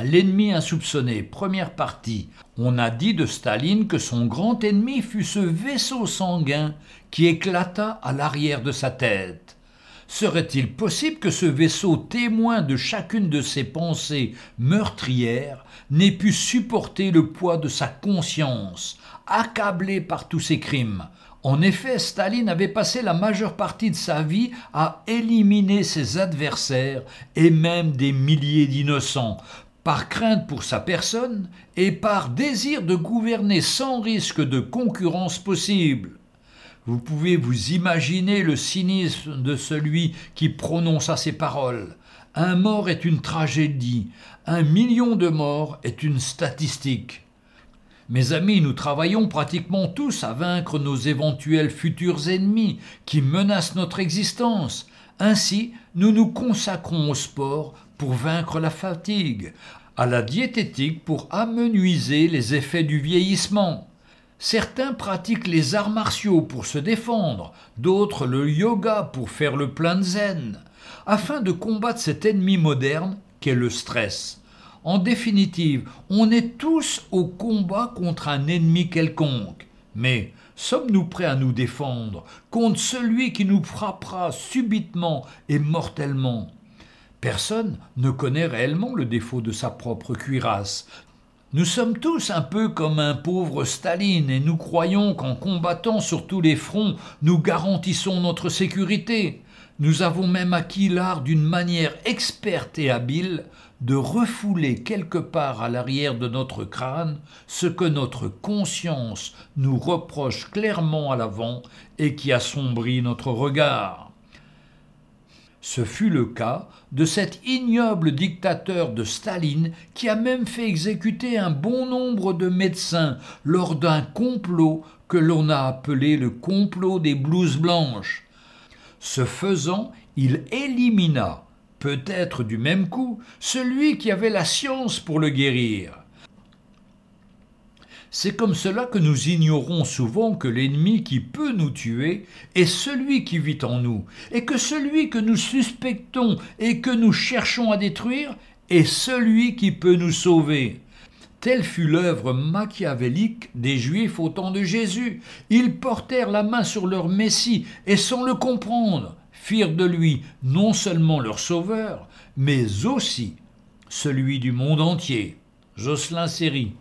L'ennemi insoupçonné, première partie. On a dit de Staline que son grand ennemi fut ce vaisseau sanguin qui éclata à l'arrière de sa tête. Serait-il possible que ce vaisseau témoin de chacune de ses pensées meurtrières n'ait pu supporter le poids de sa conscience, accablé par tous ses crimes? En effet, Staline avait passé la majeure partie de sa vie à éliminer ses adversaires et même des milliers d'innocents, par crainte pour sa personne et par désir de gouverner sans risque de concurrence possible. Vous pouvez vous imaginer le cynisme de celui qui prononça ces paroles. Un mort est une tragédie, un million de morts est une statistique. Mes amis, nous travaillons pratiquement tous à vaincre nos éventuels futurs ennemis qui menacent notre existence. Ainsi, nous nous consacrons au sport pour vaincre la fatigue, à la diététique pour amenuiser les effets du vieillissement. Certains pratiquent les arts martiaux pour se défendre, d'autres le yoga pour faire le plein de zen, afin de combattre cet ennemi moderne qu'est le stress. En définitive, on est tous au combat contre un ennemi quelconque. Mais sommes-nous prêts à nous défendre contre celui qui nous frappera subitement et mortellement? Personne ne connaît réellement le défaut de sa propre cuirasse. Nous sommes tous un peu comme un pauvre Staline et nous croyons qu'en combattant sur tous les fronts, nous garantissons notre sécurité. Nous avons même acquis l'art d'une manière experte et habile de refouler quelque part à l'arrière de notre crâne ce que notre conscience nous reproche clairement à l'avant et qui assombrit notre regard. Ce fut le cas de cet ignoble dictateur de Staline qui a même fait exécuter un bon nombre de médecins lors d'un complot que l'on a appelé le complot des blouses blanches. Ce faisant, il élimina, peut-être du même coup, celui qui avait la science pour le guérir. C'est comme cela que nous ignorons souvent que l'ennemi qui peut nous tuer est celui qui vit en nous, et que celui que nous suspectons et que nous cherchons à détruire est celui qui peut nous sauver. Telle fut l'œuvre machiavélique des Juifs au temps de Jésus. Ils portèrent la main sur leur Messie et sans le comprendre, firent de lui non seulement leur sauveur, mais aussi celui du monde entier. Jocelyn Série.